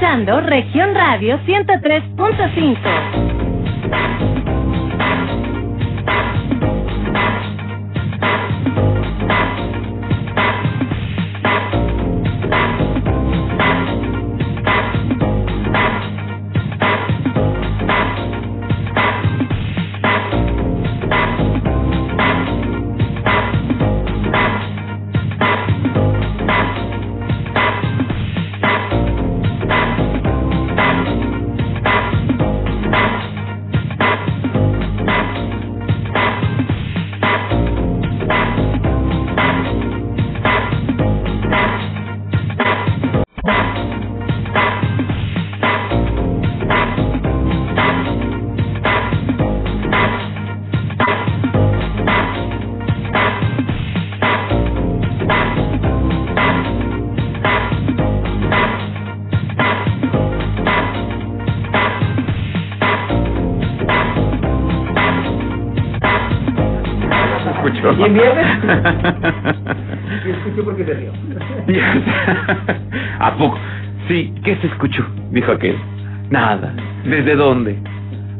Región Radio 103.5. en viernes? Sí, escucho porque se rió. ¿A poco? Sí, ¿qué se escuchó? Dijo aquel. Nada. ¿Desde dónde?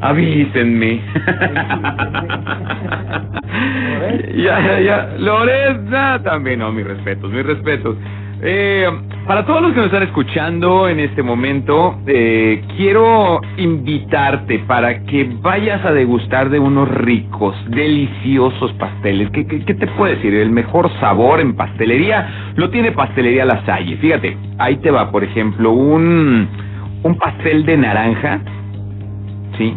Avísenme. ya, ya, ya. Lorena, también, no, mis respetos, mis respetos. Eh, para todos los que nos están escuchando en este momento, eh, quiero invitarte para que vayas a degustar de unos ricos, deliciosos pasteles. ¿Qué, qué, te puedo decir? El mejor sabor en pastelería lo tiene Pastelería La Salle. Fíjate, ahí te va, por ejemplo, un, un pastel de naranja, ¿sí?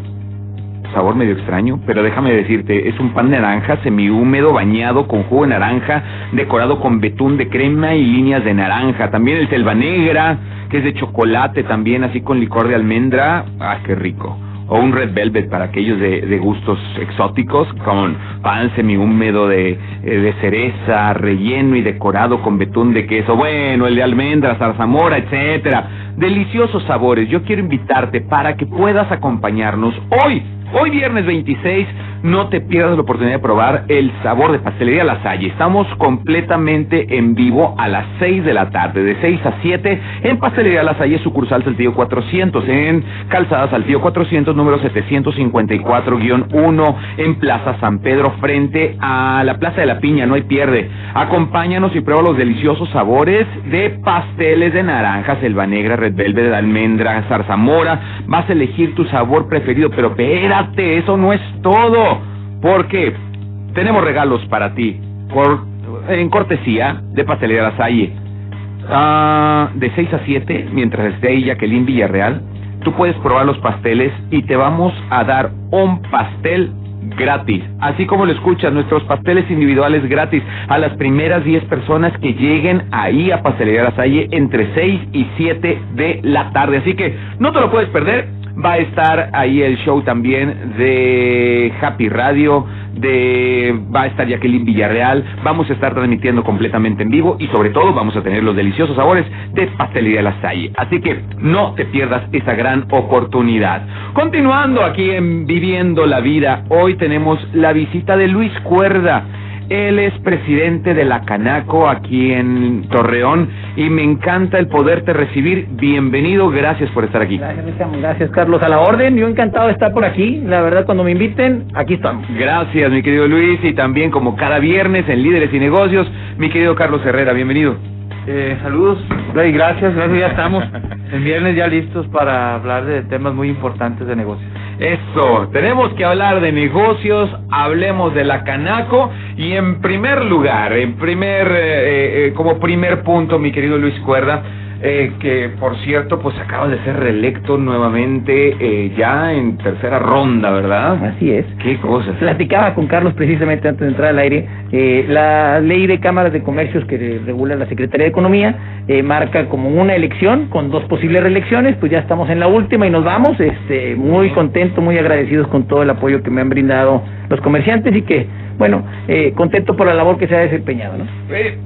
Sabor medio extraño, pero déjame decirte, es un pan de naranja semihúmedo bañado con jugo de naranja, decorado con betún de crema y líneas de naranja. También el selva negra, que es de chocolate también, así con licor de almendra. Ah, qué rico. O un red velvet para aquellos de, gustos exóticos, con pan semihúmedo de, eh, de cereza, relleno y decorado con betún de queso. Bueno, el de almendra, zarzamora, etcétera. Deliciosos sabores. Yo quiero invitarte para que puedas acompañarnos hoy Hoy viernes 26, no te pierdas la oportunidad de probar el sabor de pastelería La Salle. Estamos completamente en vivo a las 6 de la tarde, de 6 a 7, en Pastelería La Salle, sucursal Saltillo 400, en Calzada Saltillo 400, número 754-1, en Plaza San Pedro, frente a la Plaza de la Piña, no hay pierde. Acompáñanos y prueba los deliciosos sabores de pasteles de naranja, selva negra, red velvet, almendra, zarzamora. Vas a elegir tu sabor preferido, pero espérate, eso no es todo, porque tenemos regalos para ti, por, en cortesía de Pastelería La Salle. Ah, de 6 a 7, mientras esté ahí Jacqueline Villarreal, tú puedes probar los pasteles y te vamos a dar un pastel gratis. Así como lo escuchas, nuestros pasteles individuales gratis a las primeras 10 personas que lleguen ahí a Pastelería La Salle entre 6 y 7 de la tarde. Así que no te lo puedes perder. Va a estar ahí el show también de Happy Radio, de va a estar Jacqueline Villarreal, vamos a estar transmitiendo completamente en vivo y sobre todo vamos a tener los deliciosos sabores de Pastelería La Salle. Así que no te pierdas esa gran oportunidad. Continuando aquí en Viviendo la Vida, hoy tenemos la visita de Luis Cuerda. Él es presidente de la Canaco aquí en Torreón y me encanta el poderte recibir. Bienvenido, gracias por estar aquí. Gracias, gracias, Carlos. A la orden, yo encantado de estar por aquí. La verdad, cuando me inviten, aquí estamos. Gracias, mi querido Luis, y también como cada viernes en Líderes y Negocios, mi querido Carlos Herrera, bienvenido. Eh, saludos, Rey, gracias, gracias, ya estamos en viernes ya listos para hablar de temas muy importantes de negocios. Eso, tenemos que hablar de negocios, hablemos de la Canaco y en primer lugar, en primer, eh, eh, como primer punto, mi querido Luis Cuerda, eh, que por cierto, pues acaba de ser reelecto nuevamente eh, ya en tercera ronda, ¿verdad? Así es. Qué cosas. Platicaba con Carlos precisamente antes de entrar al aire. Eh, la ley de cámaras de comercios que regula la Secretaría de Economía eh, marca como una elección con dos posibles reelecciones. Pues ya estamos en la última y nos vamos. Este, muy contentos, muy agradecidos con todo el apoyo que me han brindado los comerciantes y que, bueno, eh, contento por la labor que se ha desempeñado, ¿no? Eh,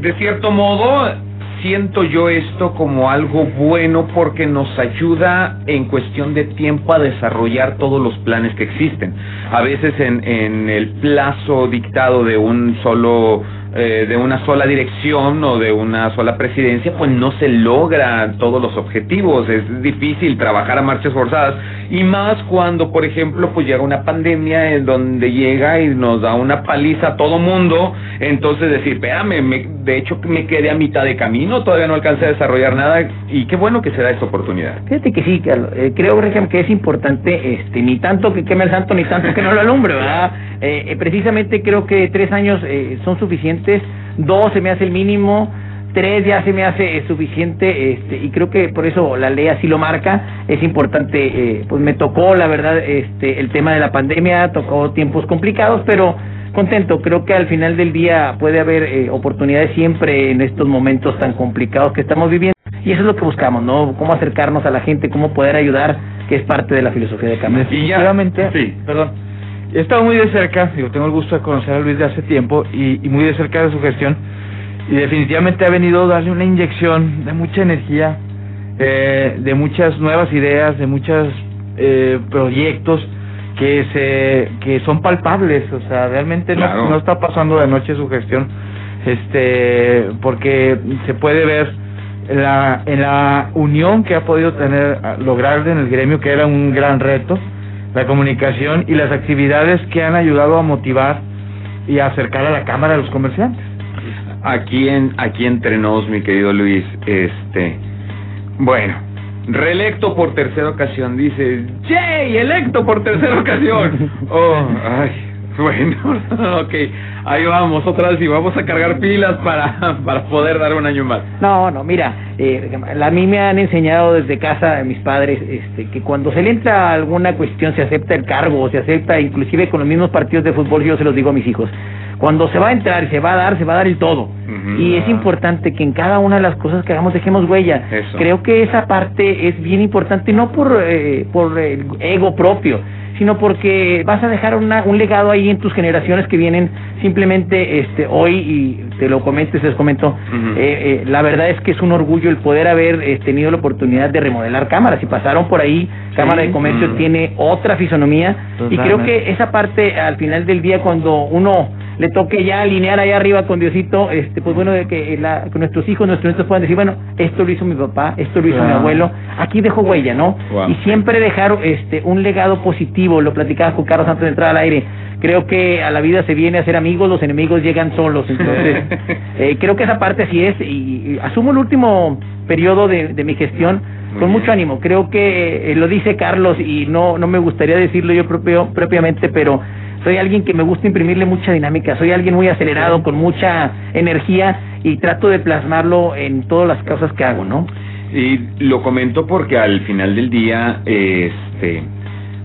de cierto modo, siento yo esto como algo bueno porque nos ayuda en cuestión de tiempo a desarrollar todos los planes que existen. A veces en, en el plazo dictado de un solo eh, de una sola dirección o de una sola presidencia, pues no se logra todos los objetivos. Es difícil trabajar a marchas forzadas y más cuando, por ejemplo, pues llega una pandemia en donde llega y nos da una paliza a todo mundo. Entonces decir, espérame, me, de hecho me quedé a mitad de camino, todavía no alcancé a desarrollar nada y qué bueno que se da esta oportunidad. Fíjate que sí, Carlos. Eh, creo, que es importante, este, ni tanto que queme el santo, ni tanto que no lo alumbre, ¿verdad? Eh, eh, precisamente creo que tres años eh, son suficientes, dos se me hace el mínimo, tres ya se me hace suficiente este, y creo que por eso la ley así lo marca. Es importante, pues me tocó la verdad este, el tema de la pandemia, tocó tiempos complicados, pero contento. Creo que al final del día puede haber oportunidades siempre en estos momentos tan complicados que estamos viviendo. Y eso es lo que buscamos, ¿no? Cómo acercarnos a la gente, cómo poder ayudar, que es parte de la filosofía de Cámara. Definitivamente, sí. perdón He estado muy de cerca, digo, tengo el gusto de conocer a Luis de hace tiempo y, muy de cerca de su gestión. Y definitivamente ha venido a darle una inyección de mucha energía, eh, de muchas nuevas ideas, de muchos eh, proyectos que se que son palpables, o sea, realmente no, no está pasando de noche su gestión, este, porque se puede ver en la, en la unión que ha podido tener, lograr en el gremio, que era un gran reto, la comunicación y las actividades que han ayudado a motivar y a acercar a la cámara a los comerciantes. Aquí en aquí entre nos, mi querido Luis, este, bueno, reelecto por tercera ocasión, dice, ¡Yay! Electo por tercera ocasión. Oh, ay, bueno, ok, ahí vamos otra vez y vamos a cargar pilas para, para poder dar un año más. No, no, mira, eh, a mí me han enseñado desde casa mis padres este, que cuando se le entra alguna cuestión, se acepta el cargo, se acepta inclusive con los mismos partidos de fútbol, yo se los digo a mis hijos, cuando se va a entrar y se va a dar, se va a dar el todo. y es importante que en cada una de las cosas que hagamos dejemos huella. Creo que esa parte es bien importante, no por, eh, por el ego propio, sino porque vas a dejar una, un legado ahí en tus generaciones que vienen simplemente este hoy y te lo comento, se les comento, eh, eh, la verdad es que es un orgullo el poder haber eh, tenido la oportunidad de remodelar cámaras. Si pasaron por ahí, Cámara de Comercio tiene otra fisonomía. Y creo que esa parte al final del día cuando uno le toque ya alinear allá arriba con Diosito, este, pues bueno, de que, la, nuestros hijos, nuestros nietos puedan decir, bueno, esto lo hizo mi papá, esto lo hizo mi abuelo, aquí dejó huella, ¿no? Y siempre dejar este, un legado positivo, lo platicaba con Carlos antes de entrar al aire, creo que a la vida se viene a ser amigos, los enemigos llegan solos, entonces eh, creo que esa parte así es, y, asumo el último periodo de, de mi gestión con mucho ánimo. Creo que eh, lo dice Carlos y no no me gustaría decirlo yo propio, propiamente, pero soy alguien que me gusta imprimirle mucha dinámica, soy alguien muy acelerado, con mucha energía y trato de plasmarlo en todas las cosas que hago, ¿no? Y lo comento porque al final del día, este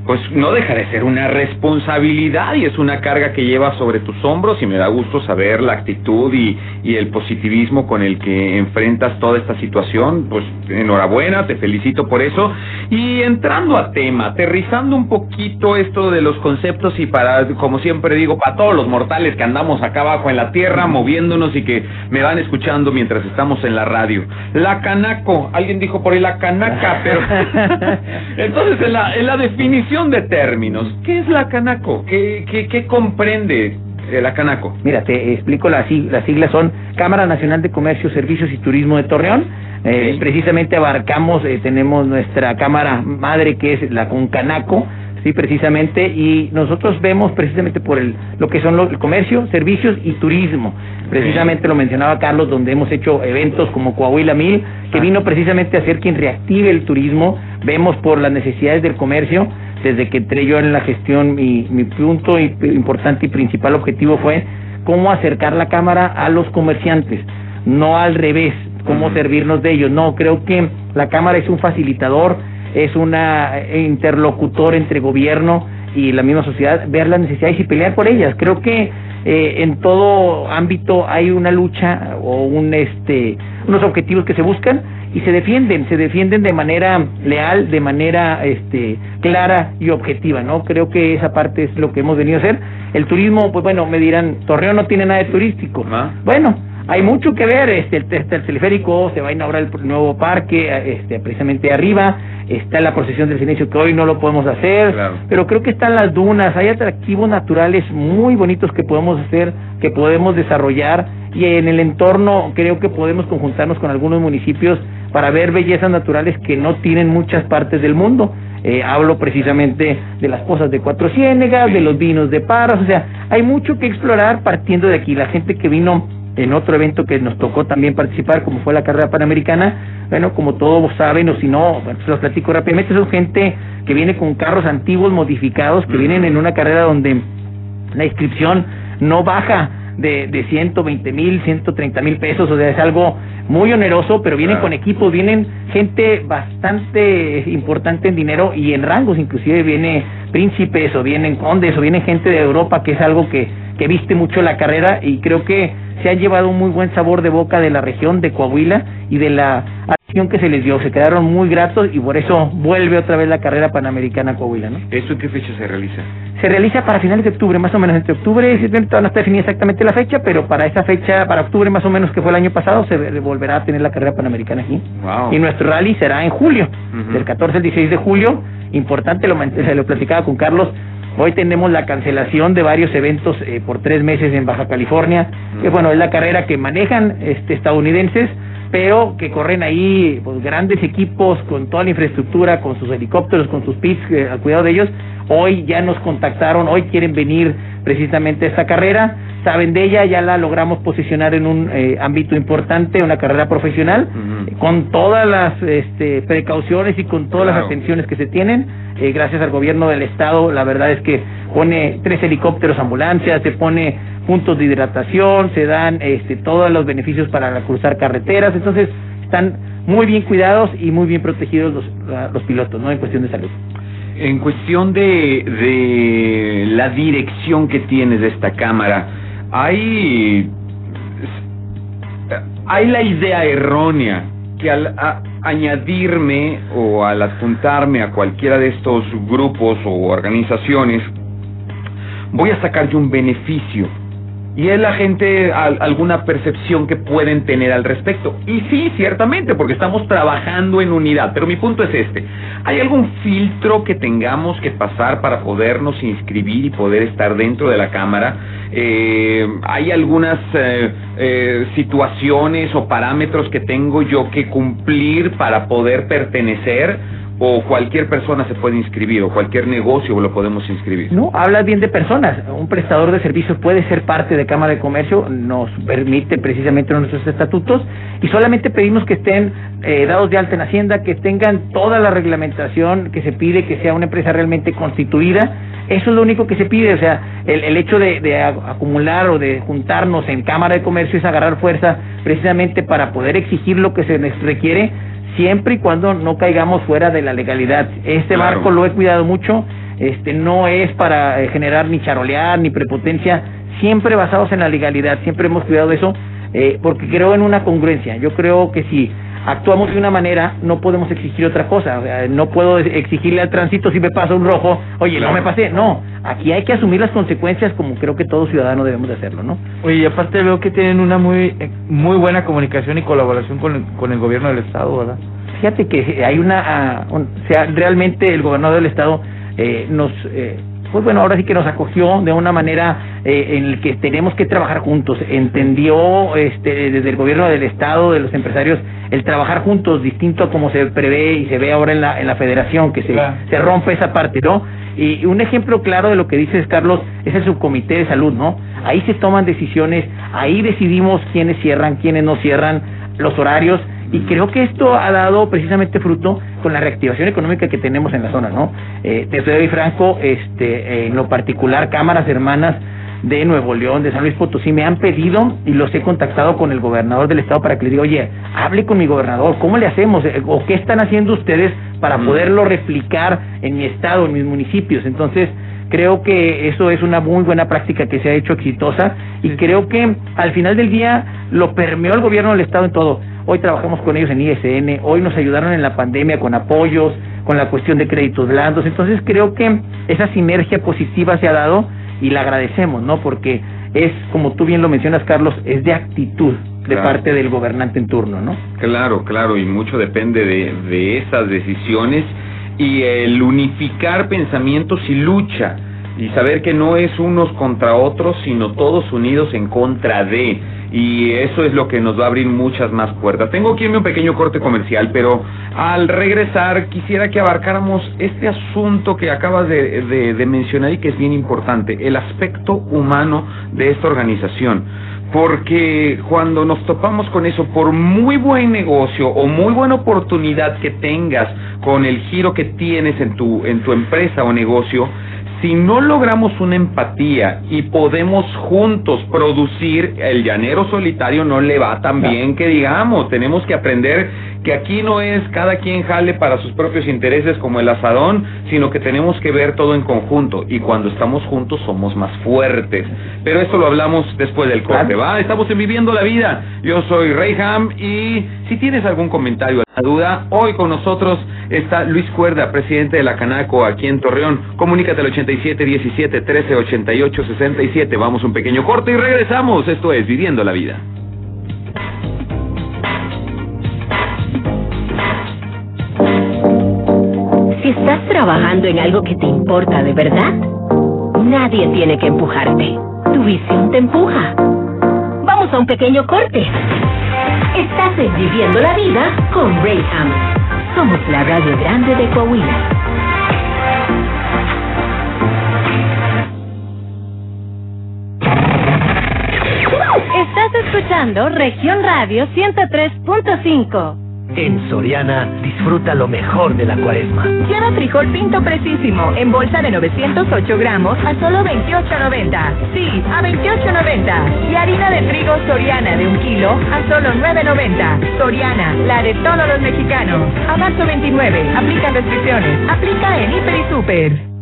pues no deja de ser una responsabilidad y es una carga que llevas sobre tus hombros y me da gusto saber la actitud y, y, el positivismo con el que enfrentas toda esta situación. Pues enhorabuena, te felicito por eso. Y entrando a tema, aterrizando un poquito esto de los conceptos y para, como siempre digo, para todos los mortales que andamos acá abajo en la tierra moviéndonos y que me van escuchando mientras estamos en la radio. La canaco, alguien dijo por ahí la canaca, pero entonces en la, en la definición de términos, ¿qué es la Canaco? ¿Qué, qué, qué comprende eh, la Canaco? Mira, te explico, las siglas son Cámara Nacional de Comercio, Servicios y Turismo de Torreón. Eh, precisamente abarcamos, eh, tenemos nuestra cámara madre que es la Concanaco, sí, precisamente, y nosotros vemos precisamente por el, lo que son los, el comercio, servicios y turismo. Precisamente lo mencionaba Carlos, donde hemos hecho eventos como Coahuila Mil, que ah. vino precisamente a ser quien reactive el turismo. Vemos por las necesidades del comercio desde que entré yo en la gestión, mi, mi punto importante y principal objetivo fue cómo acercar la cámara a los comerciantes, no al revés, cómo servirnos de ellos. No, creo que la cámara es un facilitador, es un interlocutor entre gobierno y la misma sociedad, ver las necesidades y pelear por ellas. Creo que eh, en todo ámbito hay una lucha o un este unos objetivos que se buscan y se defienden, se defienden de manera leal, de manera este, clara y objetiva, ¿no? Creo que esa parte es lo que hemos venido a hacer. El turismo, pues bueno, me dirán, Torreón no tiene nada de turístico. Ah. Bueno, hay mucho que ver, este, el, el teleférico, se va a inaugurar el nuevo parque, este, precisamente arriba, está la procesión del silencio que hoy no lo podemos hacer, pero creo que están las dunas, hay atractivos naturales muy bonitos que podemos hacer, que podemos desarrollar y en el entorno creo que podemos conjuntarnos con algunos municipios para ver bellezas naturales que no tienen muchas partes del mundo. Eh, hablo precisamente de las cosas de Cuatro Ciénegas, de los vinos de Parras, o sea, hay mucho que explorar partiendo de aquí. La gente que vino en otro evento que nos tocó también participar, como fue la carrera panamericana, bueno, como todos saben, o si no, se los platico rápidamente, son gente que viene con carros antiguos modificados, que vienen en una carrera donde la inscripción no baja de, de 120 mil, 130 mil pesos, o sea, es algo muy oneroso, pero vienen con equipos, vienen gente bastante importante en dinero y en rangos, inclusive viene príncipes o vienen condes o viene gente de Europa, que es algo que, que viste mucho la carrera y creo que se ha llevado un muy buen sabor de boca de la región de Coahuila y de la que se les dio, se quedaron muy gratos y por eso vuelve otra vez la carrera panamericana Coahuila, ¿no? ¿Eso en qué fecha se realiza? Se realiza para finales de octubre, más o menos entre octubre, no está definida exactamente la fecha, pero para esa fecha, para octubre más o menos que fue el año pasado, se volverá a tener la carrera panamericana aquí. Y nuestro rally será en julio, del 14 al 16 de julio, importante, lo, lo platicaba con Carlos, Hoy tenemos la cancelación de varios eventos eh, por tres meses en Baja California, que bueno, es la carrera que manejan este, estadounidenses, pero que corren ahí pues, grandes equipos con toda la infraestructura, con sus helicópteros, con sus pits, eh, al cuidado de ellos. Hoy ya nos contactaron, hoy quieren venir precisamente a esta carrera, saben de ella, ya la logramos posicionar en un eh, ámbito importante, una carrera profesional, con todas las este, precauciones y con todas las atenciones que se tienen. Eh, gracias al gobierno del estado, la verdad es que pone tres helicópteros ambulancias, se pone puntos de hidratación, se dan este, todos los beneficios para cruzar carreteras, entonces están muy bien cuidados y muy bien protegidos los, los pilotos, ¿no? En cuestión de salud. En cuestión de, de la dirección que tienes de esta cámara, hay, hay la idea errónea que al añadirme o al adjuntarme a cualquiera de estos grupos o organizaciones, voy a sacar yo un beneficio y es la gente alguna percepción que pueden tener al respecto. Y sí, ciertamente, porque estamos trabajando en unidad, pero mi punto es este. ¿Hay algún filtro que tengamos que pasar para podernos inscribir y poder estar dentro de la Cámara? Eh, ¿Hay algunas eh, eh, situaciones o parámetros que tengo yo que cumplir para poder pertenecer? O cualquier persona se puede inscribir o cualquier negocio lo podemos inscribir. No, hablas bien de personas. Un prestador de servicios puede ser parte de Cámara de Comercio, nos permite precisamente nuestros estatutos y solamente pedimos que estén eh, dados de alta en Hacienda, que tengan toda la reglamentación que se pide, que sea una empresa realmente constituida. Eso es lo único que se pide, o sea, el, el hecho de, de acumular o de juntarnos en Cámara de Comercio es agarrar fuerza precisamente para poder exigir lo que se requiere siempre y cuando no caigamos fuera de la legalidad. Este barco lo he cuidado mucho, este no es para eh, generar ni charolear ni prepotencia, siempre basados en la legalidad, siempre hemos cuidado eso, eh, porque creo en una congruencia. Yo creo que si actuamos de una manera, no podemos exigir otra cosa. no puedo exigirle al tránsito si me pasa un rojo, oye, no me pasé. No, aquí hay que asumir las consecuencias como creo que todo ciudadano debemos de hacerlo, ¿no? Oye, y aparte veo que tienen una muy eh, muy buena comunicación y colaboración con el, con el gobierno del Estado, ¿verdad? Fíjate que hay una, ah, o sea, realmente el gobernador del Estado eh, nos... Eh, pues bueno, ahora sí que nos acogió de una manera eh, en la que tenemos que trabajar juntos. Entendió este, desde el gobierno del Estado, de los empresarios, el trabajar juntos, distinto a como se prevé y se ve ahora en la, en la federación, que se, se rompe esa parte, ¿no? Y un ejemplo claro de lo que dices, Carlos, es el subcomité de salud, ¿no? Ahí se toman decisiones, ahí decidimos quiénes cierran, quiénes no cierran, los horarios, y creo que esto ha dado precisamente fruto con la reactivación económica que tenemos en la zona, ¿no? Eh, te soy franco, este, en lo particular, cámaras hermanas de Nuevo León, de San Luis Potosí, me han pedido y los he contactado con el gobernador del estado para que le diga, oye, hable con mi gobernador, ¿cómo le hacemos? Eh, ¿O qué están haciendo ustedes para poderlo replicar en mi estado, en mis municipios? Entonces, creo que eso es una muy buena práctica que se ha hecho exitosa y creo que al final del día lo permeó el gobierno del estado en todo Hoy trabajamos con ellos en ISN, hoy nos ayudaron en la pandemia con apoyos, con la cuestión de créditos blandos. Entonces creo que esa sinergia positiva se ha dado y la agradecemos, ¿no? Porque es, como tú bien lo mencionas, Carlos, es de actitud. de parte del gobernante en turno, ¿no? Claro, claro, y mucho depende de, de esas decisiones y el unificar pensamientos y lucha y saber que no es unos contra otros, sino todos unidos en contra de. Y eso es lo que nos va a abrir muchas más puertas. Tengo irme un pequeño corte comercial, pero al regresar quisiera que abarcáramos este asunto que acabas de, de, de mencionar y que es bien importante, el aspecto humano de esta organización porque cuando nos topamos con eso, por muy buen negocio o muy buena oportunidad que tengas con el giro que tienes en tu, en tu empresa o negocio, si no logramos una empatía y podemos juntos producir, el llanero solitario no le va tan bien que digamos, tenemos que aprender que aquí no es cada quien jale para sus propios intereses como el asadón, sino que tenemos que ver todo en conjunto y cuando estamos juntos somos más fuertes. Pero esto lo hablamos después del corte, ¿va? Estamos en Viviendo la Vida. Yo soy Reyham y si tienes algún comentario, la duda, hoy con nosotros está Luis Cuerda, presidente de la Canaco aquí en Torreón. Comunícate al 87 17 13 88 67. Vamos un pequeño corte y regresamos. Esto es Viviendo la Vida. Estás trabajando en algo que te importa de verdad, nadie tiene que empujarte. Tu visión te empuja. Vamos a un pequeño corte. Estás en Viviendo la Vida con Rayham. Somos la radio grande de Coahuila. Estás escuchando Región Radio 103.5. En Soriana, disfruta lo mejor de la cuaresma. Lleva frijol pinto precisísimo en bolsa de 908 gramos a solo 28.90. Sí, a 28.90. Y harina de trigo Soriana de un kilo a solo 9.90. Soriana, la de todos los mexicanos. A marzo 29. Aplica restricciones. Aplica en Hiper y Super.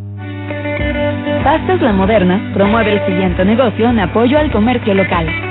Pastas La Moderna promueve el siguiente negocio en apoyo al comercio local.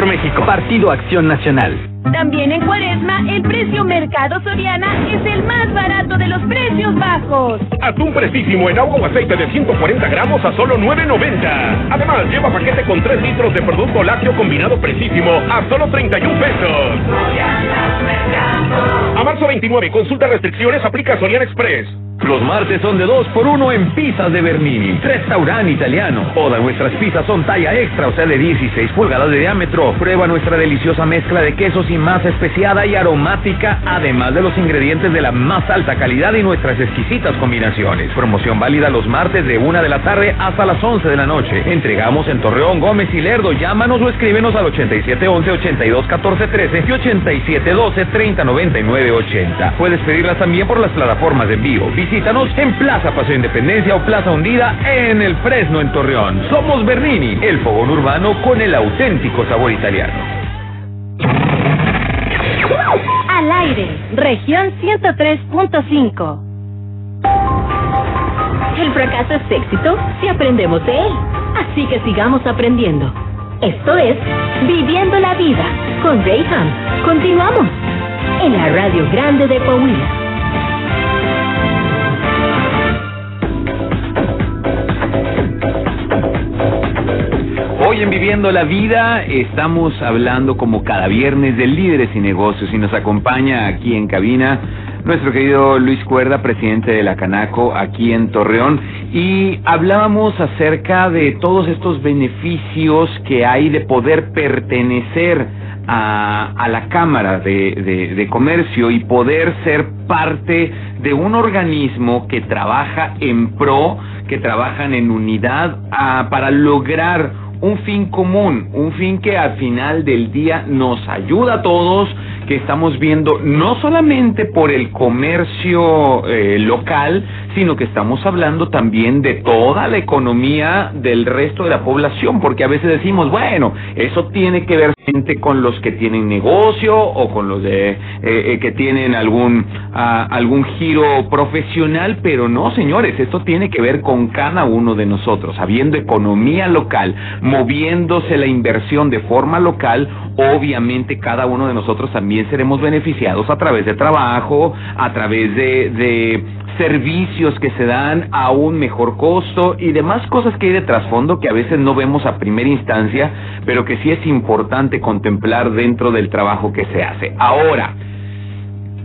México. Partido Acción Nacional. También en Cuaresma, el precio Mercado Soriana es el más barato de los precios bajos. Atún precisísimo en agua o aceite de 140 gramos a solo 9.90. Además, lleva paquete con 3 litros de producto lácteo combinado precisísimo a solo 31 pesos. A marzo 29, consulta restricciones, aplica Soriana Express. Los martes son de 2 por 1 en pizzas de Bernini. Restaurante italiano. Todas nuestras pizzas son talla extra, o sea, de 16 pulgadas de diámetro. Prueba nuestra deliciosa mezcla de quesos y masa especiada y aromática, además de los ingredientes de la más alta calidad y nuestras exquisitas combinaciones. Promoción válida los martes de 1 de la tarde hasta las 11 de la noche. Entregamos en Torreón, Gómez y Lerdo. Llámanos o escríbenos al 8711-821413 y 8712-309980. Puedes pedirlas también por las plataformas de envío. Visítanos en Plaza Paseo Independencia o Plaza Hundida en el Fresno, en Torreón. Somos Bernini, el fogón urbano con el auténtico sabor italiano. Al aire, región 103.5. El fracaso es éxito si aprendemos de él. Así que sigamos aprendiendo. Esto es Viviendo la Vida con Rayham. Continuamos en la Radio Grande de Coahuila. Hoy en Viviendo la Vida estamos hablando como cada viernes de líderes y negocios y nos acompaña aquí en cabina nuestro querido Luis Cuerda, presidente de la Canaco aquí en Torreón y hablábamos acerca de todos estos beneficios que hay de poder pertenecer a, a la Cámara de, Comercio y poder ser parte de un organismo que trabaja en pro, que trabajan en unidad ah, para lograr un fin común, un fin que al final del día nos ayuda a todos, que estamos viendo no solamente por el comercio eh, local, sino que estamos hablando también de toda la economía del resto de la población, porque a veces decimos, bueno, eso tiene que ver gente con los que tienen negocio o con los de, eh, eh, que tienen algún, ah, algún giro profesional, pero no, señores, esto tiene que ver con cada uno de nosotros, habiendo economía local, moviéndose la inversión de forma local, obviamente cada uno de nosotros también seremos beneficiados a través de trabajo, a través de, de servicios que se dan a un mejor costo y demás cosas que hay de trasfondo que a veces no vemos a primera instancia, pero que sí es importante contemplar dentro del trabajo que se hace. Ahora,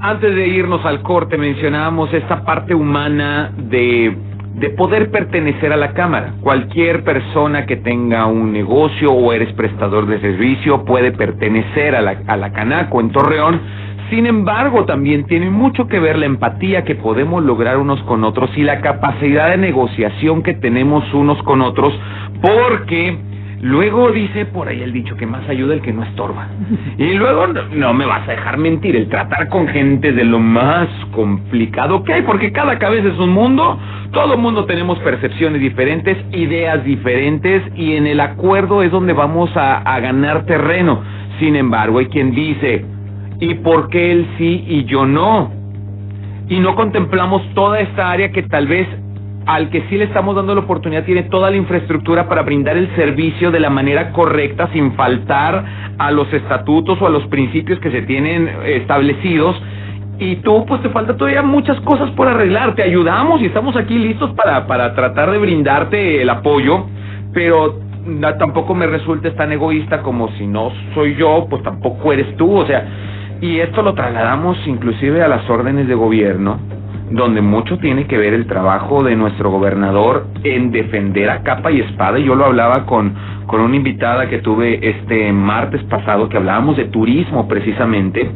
antes de irnos al corte mencionábamos esta parte humana de de poder pertenecer a la Cámara. Cualquier persona que tenga un negocio o eres prestador de servicio puede pertenecer a la, a la Canaco en Torreón. Sin embargo, también tiene mucho que ver la empatía que podemos lograr unos con otros y la capacidad de negociación que tenemos unos con otros, porque Luego dice por ahí el dicho que más ayuda el que no estorba. Y luego no, no, me vas a dejar mentir, el tratar con gente de lo más complicado que hay, porque cada cabeza es un mundo, todo mundo tenemos percepciones diferentes, ideas diferentes, y en el acuerdo es donde vamos a, a ganar terreno. Sin embargo, hay quien dice, ¿y por qué él sí y yo no? Y no contemplamos toda esta área que tal vez al que sí le estamos dando la oportunidad tiene toda la infraestructura para brindar el servicio de la manera correcta sin faltar a los estatutos o a los principios que se tienen establecidos. Y tú pues te falta todavía muchas cosas por arreglar, te ayudamos y estamos aquí listos para, para tratar de brindarte el apoyo, pero tampoco me resultes tan egoísta como si no soy yo, pues tampoco eres tú, o sea, y esto lo trasladamos inclusive a las órdenes de gobierno, donde mucho tiene que ver el trabajo de nuestro gobernador en defender a capa y espada. Yo lo hablaba con, con una invitada que tuve este martes pasado, que hablábamos de turismo precisamente,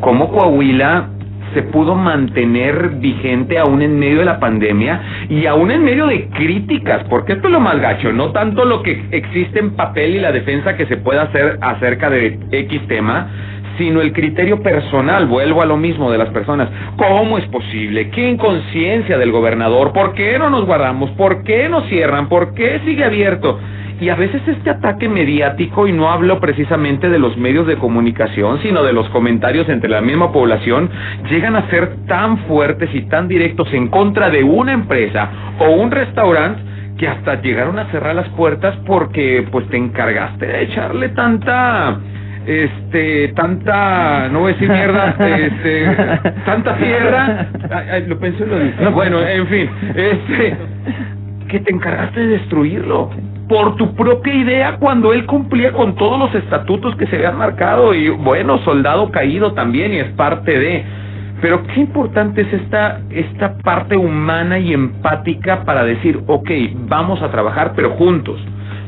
cómo Coahuila se pudo mantener vigente aún en medio de la pandemia y aún en medio de críticas, porque esto es lo más gacho, no tanto lo que existe en papel y la defensa que se pueda hacer acerca de X tema, sino el criterio personal, vuelvo a lo mismo de las personas. ¿Cómo es posible? ¿Qué inconsciencia del gobernador? ¿Por qué no nos guardamos? ¿Por qué nos cierran? ¿Por qué sigue abierto? Y a veces este ataque mediático, y no hablo precisamente de los medios de comunicación, sino de los comentarios entre la misma población, llegan a ser tan fuertes y tan directos en contra de una empresa o un restaurante que hasta llegaron a cerrar las puertas porque pues te encargaste de echarle tanta este tanta no voy a decir mierda este tanta tierra. Ay, ay, lo pensé y lo dije. Bueno en fin este que te encargaste de destruirlo por tu propia idea cuando él cumplía con todos los estatutos que se habían marcado y bueno soldado caído también y es parte de. Pero qué importante es esta esta parte humana y empática para decir ok vamos a trabajar pero juntos.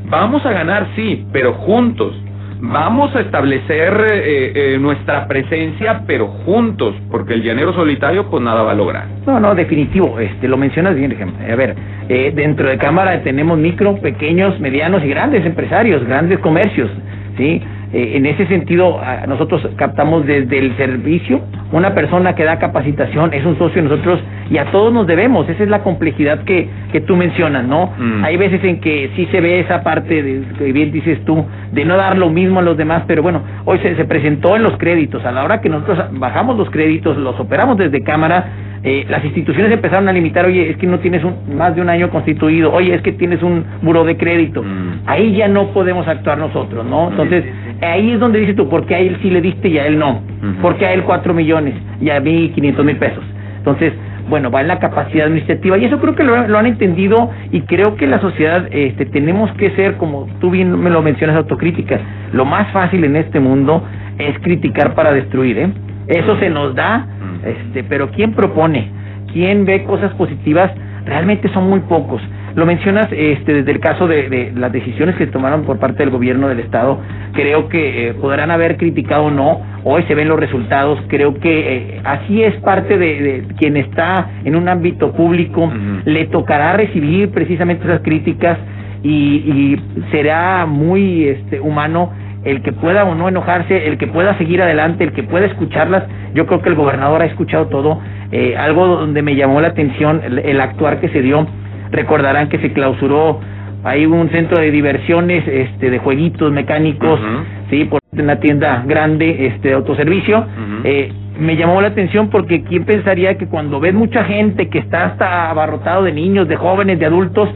Vamos a ganar sí pero juntos vamos a establecer eh, eh, nuestra presencia, pero juntos, porque el llanero solitario pues nada va a lograr. No, no, definitivo, este, lo mencionas bien. A ver, eh, dentro de Cámara tenemos micro, pequeños, medianos y grandes empresarios, grandes comercios, ¿sí? Eh, en ese sentido, nosotros captamos desde el servicio, una persona que da capacitación es un socio nosotros y a todos nos debemos. Esa es la complejidad que, que tú mencionas, ¿no? Mm. Hay veces en que sí se ve esa parte, de, que bien dices tú, de no dar lo mismo a los demás, pero bueno, hoy se, se presentó en los créditos. A la hora que nosotros bajamos los créditos, los operamos desde cámara, eh, las instituciones empezaron a limitar, oye, es que no tienes un, más de un año constituido, oye, es que tienes un buró de crédito. Mm. Ahí ya no podemos actuar nosotros, ¿no? Entonces, ahí es donde dices tú, ¿por qué a él sí le diste y a él no? Ujú. ¿Por qué a él cuatro millones y a mí 500 mil pesos? Entonces, bueno, va en la capacidad administrativa y eso creo que lo, lo han entendido y creo que la sociedad este, tenemos que ser, como tú bien me lo mencionas, autocríticas. Lo más fácil en este mundo es criticar para destruir, ¿eh? Eso se nos da, Mm. este, pero ¿quién propone? ¿Quién ve cosas positivas? Realmente son muy pocos. Lo mencionas este, desde el caso de, de las decisiones que se tomaron por parte del gobierno del Estado. Creo que eh, podrán haber criticado o no, hoy se ven los resultados. Creo que eh, así es parte de, de quien está en un ámbito público. Le tocará recibir precisamente esas críticas y, y será muy este, humano el que pueda o no enojarse, el que pueda seguir adelante, el que pueda escucharlas. Yo creo que el gobernador ha escuchado todo. Eh, algo donde me llamó la atención el, el actuar que se dio. Recordarán que se clausuró ahí un centro de diversiones, este, de jueguitos mecánicos, Ujú. sí, por una tienda grande, este, de autoservicio. Eh, me llamó la atención porque quién pensaría que cuando ves mucha gente que está hasta abarrotado de niños, de jóvenes, de adultos,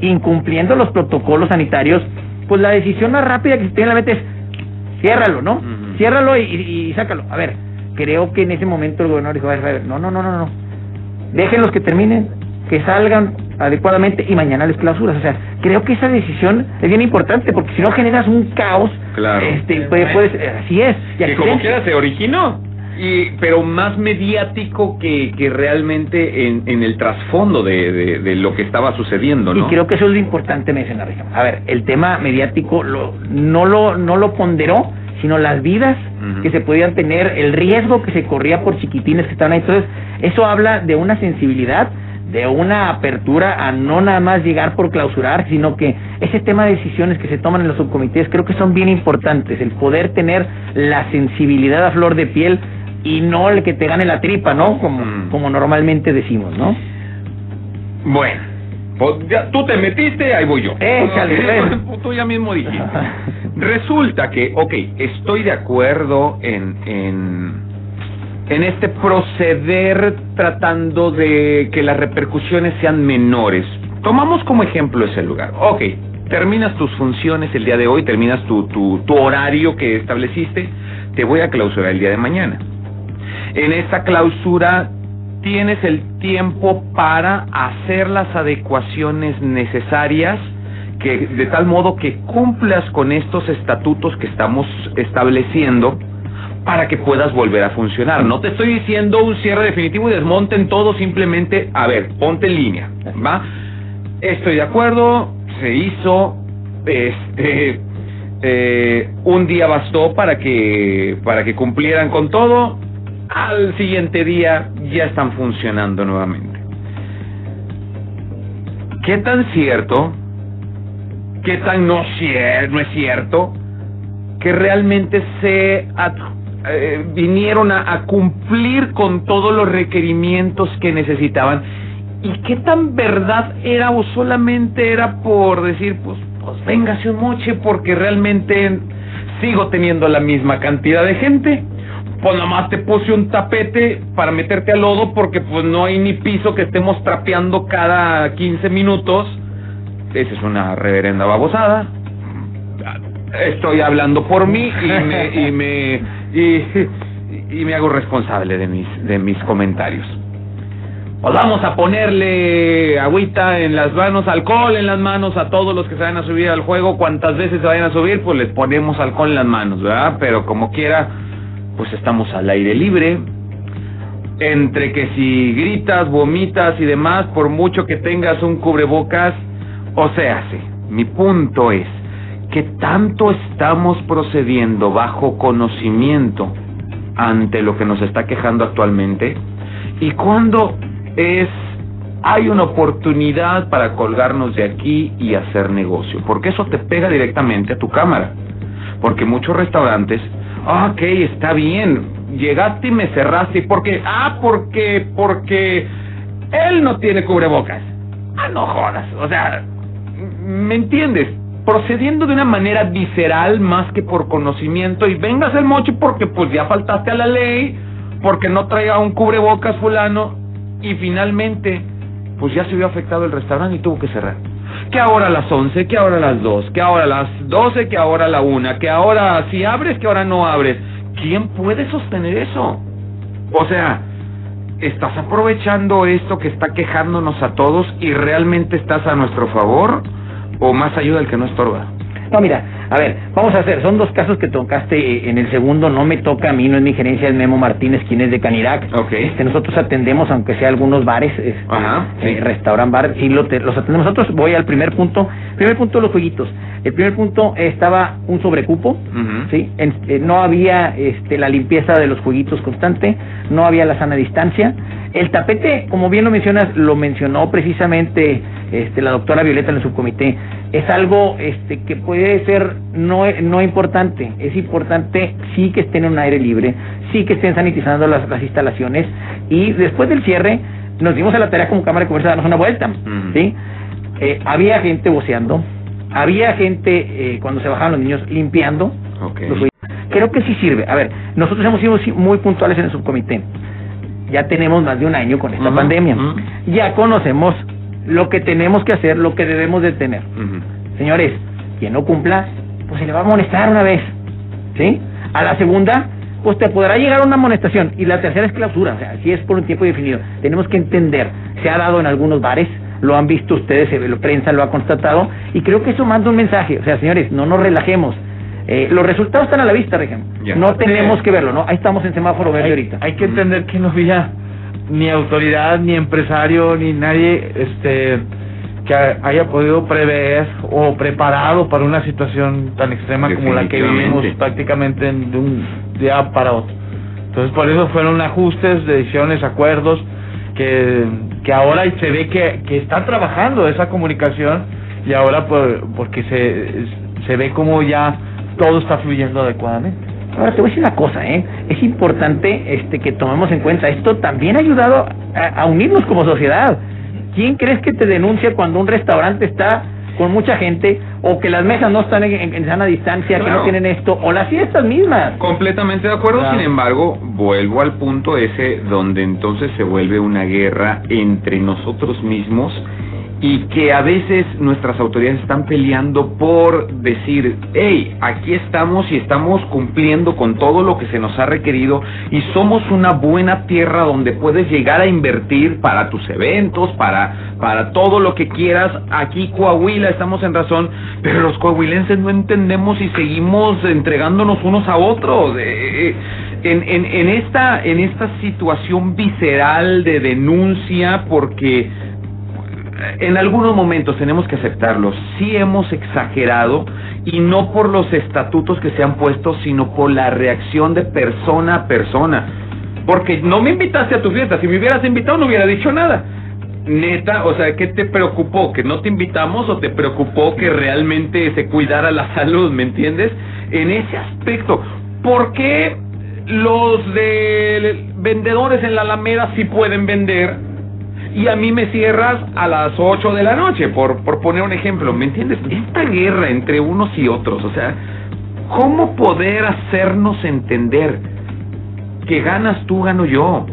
incumpliendo los protocolos sanitarios, pues la decisión más rápida que se tiene en la mente es ciérralo, ¿no? Ciérralo y, y- y sácalo. A ver, creo que en ese momento el gobernador dijo, a ver, a ver, no, no, no, no, no. Déjenlos que terminen, que salgan adecuadamente y mañana les clausuras. O sea, creo que esa decisión es bien importante porque si no generas un caos, Claro. este, puede- puedes, así es. y que como quiera se originó. Y, pero más mediático que, que realmente en, en el trasfondo de, de, de lo que estaba sucediendo, ¿no? Y creo que eso es lo importante mencionar. A ver, el tema mediático lo, no, lo, no lo ponderó, sino las vidas que se podían tener, el riesgo que se corría por chiquitines que estaban ahí. Entonces, eso habla de una sensibilidad, de una apertura a no nada más llegar por clausurar, sino que ese tema de decisiones que se toman en los subcomités creo que son bien importantes, el poder tener la sensibilidad a flor de piel y no el que te gane la tripa, ¿no? Como, Mm. como normalmente decimos, ¿no? Bueno, pues ya, tú te metiste, ahí voy yo. Échale, ven. tú ya mismo dijiste. Resulta que, ok, estoy de acuerdo en, en, en este proceder tratando de que las repercusiones sean menores. Tomamos como ejemplo ese lugar. Ok, terminas tus funciones el día de hoy, terminas tu, tu, tu horario que estableciste, te voy a clausurar el día de mañana. En esta clausura tienes el tiempo para hacer las adecuaciones necesarias que de tal modo que cumplas con estos estatutos que estamos estableciendo para que puedas volver a funcionar. No te estoy diciendo un cierre definitivo y desmonten todo, simplemente, a ver, ponte en línea, ¿va? Estoy de acuerdo, se hizo, este, eh, un día bastó para que para que cumplieran con todo, al siguiente día ya están funcionando nuevamente. ¿Qué tan cierto? ¿Qué tan no, cier- no es cierto? Que realmente se ad- eh, vinieron a, cumplir con todos los requerimientos que necesitaban. ¿Y qué tan verdad era o solamente era por decir, pues, pues véngase un moche porque realmente sigo teniendo la misma cantidad de gente? Pues nomás te puse un tapete para meterte al lodo porque pues no hay ni piso que estemos trapeando cada 15 minutos. Esa es una reverenda babosada. Estoy hablando por mí y me y me y, y me hago responsable de mis de mis comentarios. Pues vamos a ponerle agüita en las manos, alcohol en las manos a todos los que se vayan a subir al juego. Cuantas veces se vayan a subir, pues les ponemos alcohol en las manos, ¿verdad? Pero como quiera, pues estamos al aire libre. Entre que si gritas, vomitas y demás, por mucho que tengas un cubrebocas, o sea, sí, mi punto es que tanto estamos procediendo bajo conocimiento ante lo que nos está quejando actualmente y cuando es hay una oportunidad para colgarnos de aquí y hacer negocio, porque eso te pega directamente a tu cámara. Porque muchos restaurantes, ah, ok, está bien, llegaste y me cerraste, ¿y por qué? Ah, porque, porque él no tiene cubrebocas. Ah, no jodas, o sea, ¿me entiendes? Procediendo de una manera visceral más que por conocimiento y vengas el mocho porque pues ya faltaste a la ley, porque no traiga un cubrebocas fulano y finalmente pues ya se vio afectado el restaurante y tuvo que cerrar. Que ahora a las 11, que ahora a las 2, que ahora a las 12, que ahora a la 1, que ahora si abres, que ahora no abres. ¿Quién puede sostener eso? O sea, ¿estás aprovechando esto que está quejándonos a todos y realmente estás a nuestro favor? ¿O más ayuda el que no estorba? No, mira, a ver, vamos a hacer, son dos casos que tocaste eh, en el segundo, no me toca a mí, no es mi gerencia, es Memo Martínez, quien es de Canirac. Ok. Este, nosotros atendemos, aunque sea algunos bares, este, Ajá, sí. eh, restaurant bar, sí lo te- los atendemos nosotros. Voy al primer punto. Primer punto, los jueguitos. El primer punto estaba un sobrecupo. ¿sí? En- eh, no había este, la limpieza de los jueguitos constante, no había la sana distancia. El tapete, como bien lo mencionas, lo mencionó precisamente este, la doctora Violeta en el subcomité, es algo este, que puede ser no, no importante. Es importante sí que estén en un aire libre, sí que estén sanitizando las, las instalaciones y después del cierre nos dimos a la tarea como Cámara de Comercio de darnos una vuelta. ¿sí? Eh, había gente voceando, había gente eh, cuando se bajaban los niños limpiando, los. Creo que sí sirve. A ver, nosotros hemos sido muy puntuales en el subcomité. Ya tenemos más de un año con esta pandemia. Ya conocemos lo que tenemos que hacer, lo que debemos de tener. Señores, quien no cumpla, pues se le va a amonestar una vez. ¿Sí? A la segunda, pues te podrá llegar una amonestación. Y la tercera es clausura. O sea, si es por un tiempo definido. Tenemos que entender. Se ha dado en algunos bares, lo han visto ustedes, se- la prensa lo ha constatado. Y creo que eso manda un mensaje. O sea, señores, no nos relajemos. Eh, los resultados están a la vista, Regan. Ya. No tenemos que verlo, ¿no? Ahí estamos en semáforo verde hay, ahorita. hay que entender que no había ni autoridad, ni empresario, ni nadie este que haya podido prever o preparado para una situación tan extrema como la que vivimos prácticamente en- de un día para otro. Entonces por eso fueron ajustes, decisiones, acuerdos que, que ahora se ve que, que está trabajando esa comunicación y ahora por, porque se, se ve como ya todo está fluyendo adecuadamente. Ahora te voy a decir una cosa, ¿eh? Es importante este, que tomemos en cuenta. Esto también ha ayudado a, a unirnos como sociedad. ¿Quién crees que te denuncia cuando un restaurante está con mucha gente o que las mesas no están en, en- en sana distancia, que no tienen esto, o las fiestas mismas? Completamente de acuerdo, Claro. sin embargo, vuelvo al punto ese donde entonces se vuelve una guerra entre nosotros mismos y que a veces nuestras autoridades están peleando por decir, hey, aquí estamos y estamos cumpliendo con todo lo que se nos ha requerido y somos una buena tierra donde puedes llegar a invertir para tus eventos, para, para todo lo que quieras. Aquí Coahuila estamos en razón, pero los coahuilenses no entendemos y seguimos entregándonos unos a otros. Eh, eh, en, en, en esta en esta situación visceral de denuncia porque en algunos momentos tenemos que aceptarlo. Sí hemos exagerado y no por los estatutos que se han puesto, sino por la reacción de persona a persona. Porque no me invitaste a tu fiesta. Si me hubieras invitado no hubiera dicho nada. Neta, o sea, ¿qué te preocupó? ¿Que no te invitamos o te preocupó que realmente se cuidara la salud? ¿Me entiendes? En ese aspecto. ¿Por qué los de vendedores en la Alameda sí pueden vender y a mí me cierras a las 8 de la noche, por, por poner un ejemplo, ¿me entiendes? Esta guerra entre unos y otros, o sea, ¿cómo poder hacernos entender que ganas tú, gano yo?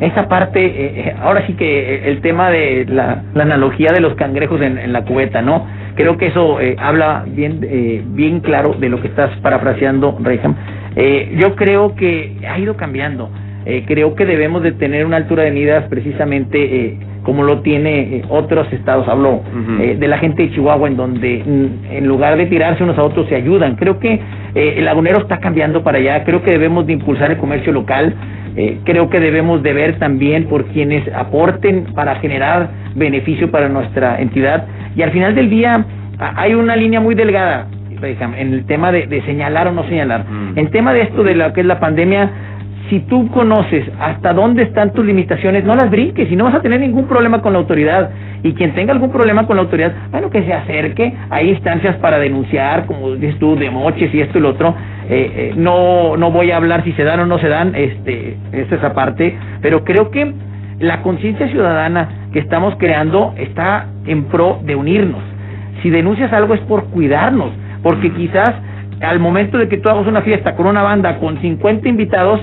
Esa parte, eh, eh, ahora sí que eh, el tema de la, la analogía de los cangrejos en, en la cubeta, ¿no? Creo que eso eh, habla bien, eh, bien claro de lo que estás parafraseando, Reham. Eh, yo creo que ha ido cambiando. Eh, creo que debemos de tener una altura de miras precisamente eh, como lo tiene eh, otros estados. Hablo eh, de la gente de Chihuahua en donde mm, en lugar de tirarse unos a otros se ayudan. Creo que eh, el lagunero está cambiando para allá. Creo que debemos de impulsar el comercio local. Creo que debemos de ver también por quienes aporten para generar beneficio para nuestra entidad. Y al final del día hay una línea muy delgada en el tema de, de señalar o no señalar. Mm. En tema de esto de lo que es la pandemia, si tú conoces hasta dónde están tus limitaciones, no las brinques y no vas a tener ningún problema con la autoridad. Y quien tenga algún problema con la autoridad, bueno, que se acerque. Hay instancias para denunciar, como dices tú, de moches y esto y lo otro. Eh, eh, no, no voy a hablar si se dan o no se dan, este, esta es aparte, pero creo que la conciencia ciudadana que estamos creando está en pro de unirnos. Si denuncias algo es por cuidarnos, porque quizás al momento de que tú hagas una fiesta con una banda con 50 invitados,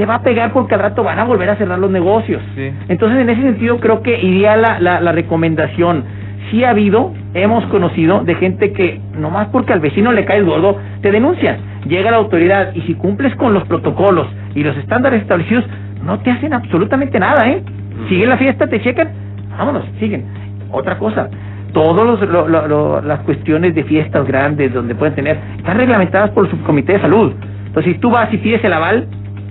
te va a pegar porque al rato van a volver a cerrar los negocios. Sí. Entonces, en ese sentido, creo que iría la, la, la recomendación. Sí ha habido, hemos conocido de gente que nomás porque al vecino le caes gordo, te denuncian. Llega la autoridad y si cumples con los protocolos y los estándares establecidos, no te hacen absolutamente nada, ¿eh? Siguen la fiesta, te checan, vámonos, siguen. Otra cosa, todas las cuestiones de fiestas grandes donde pueden tener, están reglamentadas por el subcomité de salud. Entonces, si tú vas y pides el aval,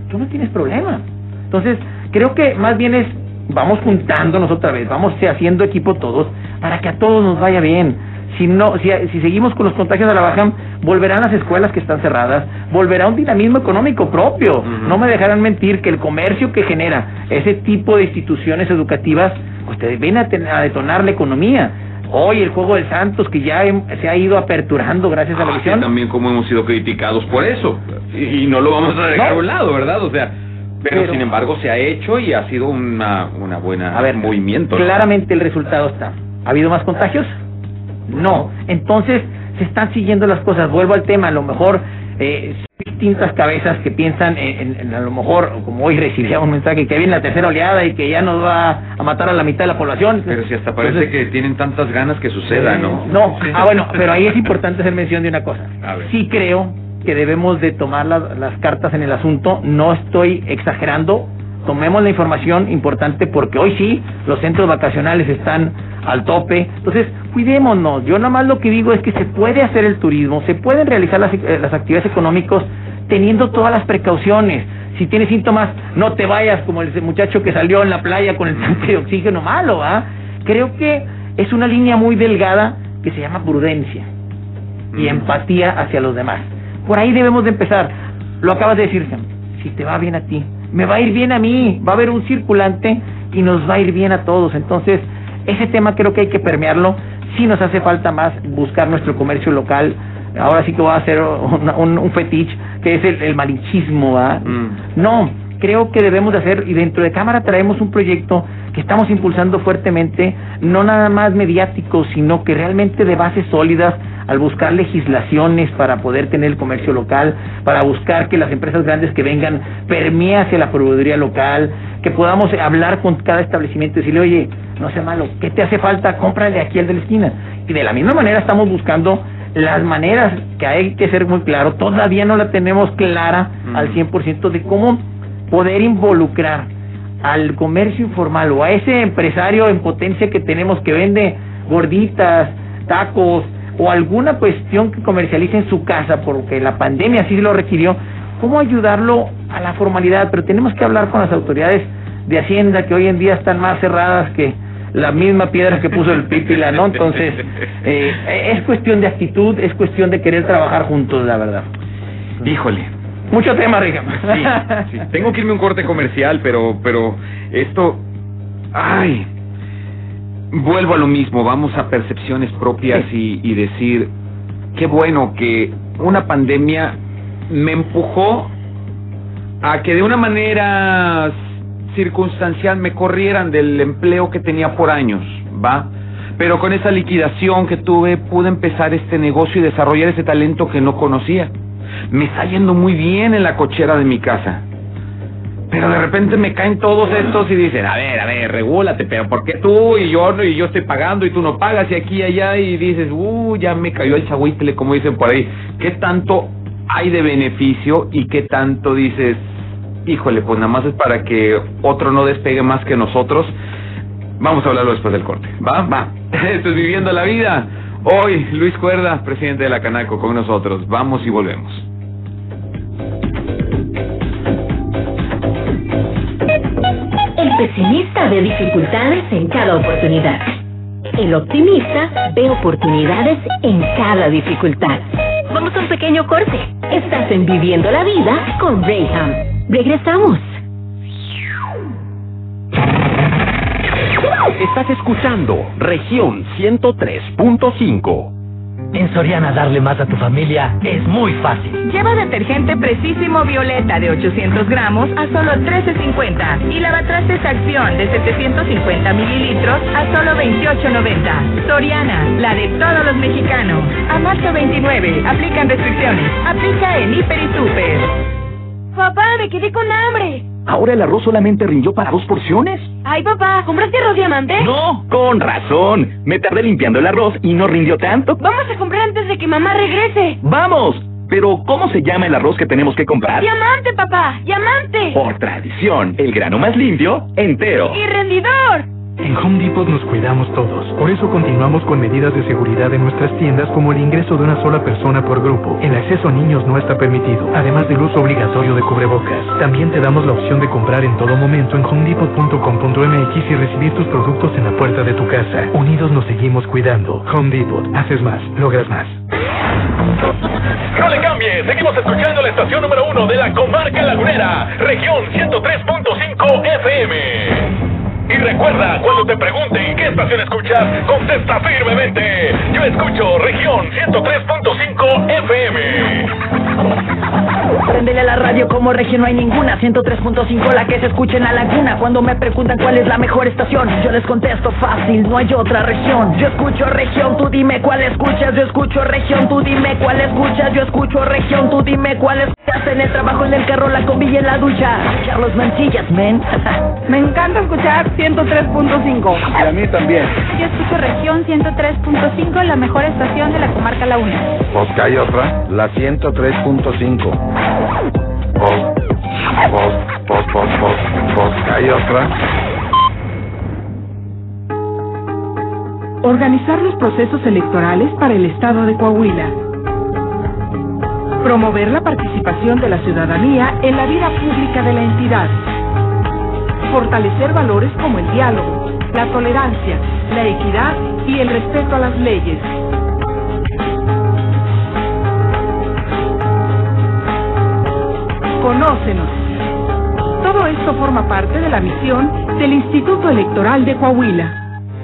tú no tienes problema. Entonces, creo que más bien es, vamos juntándonos otra vez, vamos haciendo equipo todos para que a todos nos vaya bien. Si no, si, si seguimos con los contagios a la baja, volverán las escuelas que están cerradas, volverá un dinamismo económico propio. No me dejarán mentir que el comercio que genera ese tipo de instituciones educativas, pues te ven a, a detonar la economía. Hoy el juego del Santos que ya se ha ido aperturando gracias a la Ah, visión. también como hemos sido criticados por eso. Y, y no lo vamos a dejar No. a un lado, ¿verdad? O sea, pero, Pero- sin embargo se ha hecho y ha sido una, una buena A ver, movimiento. ¿no? Claramente el resultado está. ¿Ha habido más contagios? No. Entonces se están siguiendo las cosas. Vuelvo al tema. A lo mejor eh, distintas cabezas que piensan en, en- en a lo mejor, como hoy recibía un mensaje, que viene la tercera oleada y que ya nos va a matar a la mitad de la población. Pero si hasta parece Entonces, que tienen tantas ganas que suceda, ¿no? No, ah bueno, pero ahí es importante hacer mención de una cosa. A ver. Sí creo que debemos de tomar las, las cartas en el asunto, no estoy exagerando, tomemos la información importante porque hoy sí los centros vacacionales están al tope, entonces cuidémonos, yo nada más lo que digo es que se puede hacer el turismo, se pueden realizar las, eh, las actividades económicas teniendo todas las precauciones. Si tienes síntomas, no te vayas como ese muchacho que salió en la playa con el tanque de oxígeno malo, ¿ah? Creo que es una línea muy delgada que se llama prudencia y Mm. empatía hacia los demás. Por ahí debemos de empezar. Lo acabas de decir, Sam. Si te va bien a ti, me va a ir bien a mí. Va a haber un circulante y nos va a ir bien a todos. Entonces, ese tema creo que hay que permearlo. Sí nos hace falta más buscar nuestro comercio local. Ahora sí que voy a hacer un, un, un fetiche, que es el, el malinchismo. Mm. No, creo que debemos de hacer, y dentro de Cámara traemos un proyecto que estamos impulsando fuertemente, no nada más mediático, sino que realmente de bases sólidas, al buscar legislaciones para poder tener el comercio local, para buscar que las empresas grandes que vengan permee hacia la proveeduría local, que podamos hablar con cada establecimiento y decirle, oye, no sea malo, ¿qué te hace falta? Cómprale aquí al de la esquina. Y de la misma manera estamos buscando las maneras que hay que ser muy claro, todavía no la tenemos clara al 100% de cómo poder involucrar al comercio informal o a ese empresario en potencia que tenemos que vende gorditas, tacos o alguna cuestión que comercialice en su casa porque la pandemia así lo requirió, cómo ayudarlo a la formalidad, pero tenemos que hablar con las autoridades de Hacienda que hoy en día están más cerradas que la misma piedra que puso el Pípila, ¿no? Entonces, eh, es cuestión de actitud, es cuestión de querer trabajar juntos, la verdad. Híjole. Mucho tema, Riga. Sí, sí. Tengo que irme a un corte comercial, pero, pero esto, ay, vuelvo a lo mismo. Vamos a percepciones propias y, y decir, qué bueno que una pandemia me empujó a que de una manera circunstancial me corrieran del empleo que tenía por años, ¿va? Pero con esa liquidación que tuve pude empezar este negocio y desarrollar ese talento que no conocía. Me está yendo muy bien en la cochera de mi casa. Pero de repente me caen todos estos y dicen, a ver, a ver, regúlate, pero ¿por qué tú y yo y yo estoy pagando y tú no pagas y aquí y allá? Y dices, uh, ya me cayó el chagüitle, como dicen por ahí. ¿Qué tanto hay de beneficio y qué tanto dices, híjole, pues nada más es para que otro no despegue más que nosotros? Vamos a hablarlo después del corte. ¿Va? Va. Esto es Viviendo la Vida. Hoy, Luis Cuerda, presidente de la Canaco, con nosotros. Vamos y volvemos. El pesimista ve dificultades en cada oportunidad. El optimista ve oportunidades en cada dificultad. Vamos a un pequeño corte. Estás en Viviendo la Vida con Rayham. Regresamos. Estás escuchando región 103.5. En Soriana darle más a tu familia es muy fácil. Lleva detergente Precisísimo Violeta de 800 gramos a solo 13.50 y lavatrastes Acción de 750 mililitros a solo 28.90. Soriana, la de todos los mexicanos. A marzo 29, aplican restricciones. Aplica en Hiper y Super. Papá, me quedé con hambre. ¿Ahora el arroz solamente rindió para dos porciones? Ay, papá, ¿compraste arroz diamante? No, con razón. Me tardé limpiando el arroz y no rindió tanto. Vamos a comprar antes de que mamá regrese. ¡Vamos! Pero, ¿cómo se llama el arroz que tenemos que comprar? Diamante, papá, diamante. Por tradición, el grano más limpio, entero. Y rendidor. En Home Depot nos cuidamos todos. Por eso continuamos con medidas de seguridad en nuestras tiendas como el ingreso de una sola persona por grupo. El acceso a niños no está permitido, además del uso obligatorio de cubrebocas. También te damos la opción de comprar en todo momento en homedepot.com.mx y recibir tus productos en la puerta de tu casa. Unidos nos seguimos cuidando. Home Depot. Haces más, logras más. No le cambie, seguimos escuchando la estación número uno de la comarca lagunera, región 103.5 FM. Y recuerda, cuando te pregunten qué estación escuchas, contesta firmemente. Yo escucho región 103.5 FM. Prendele a la radio como región no hay ninguna 103.5 la que se escucha en la laguna Cuando me preguntan cuál es la mejor estación Yo les contesto fácil, no hay otra región Yo escucho región, tú dime cuál escuchas Yo escucho región, tú dime cuál escuchas Yo escucho región, tú dime cuál escuchas En el trabajo, en el carro, la y en la ducha. Carlos Mantillas, men. Me encanta escuchar 103.5 Y a mí también. Yo escucho región 103.5 La mejor estación de la comarca Laguna Pues que hay otra, la 103.5 Pues, pues, pues, pues, pues, pues que hay otra. Organizar los procesos electorales para el Estado de Coahuila. Promover la participación de la ciudadanía en la vida pública de la entidad. Fortalecer valores como el diálogo, la tolerancia, la equidad y el respeto a las leyes. Conócenos. Todo esto forma parte de la misión del Instituto Electoral de Coahuila.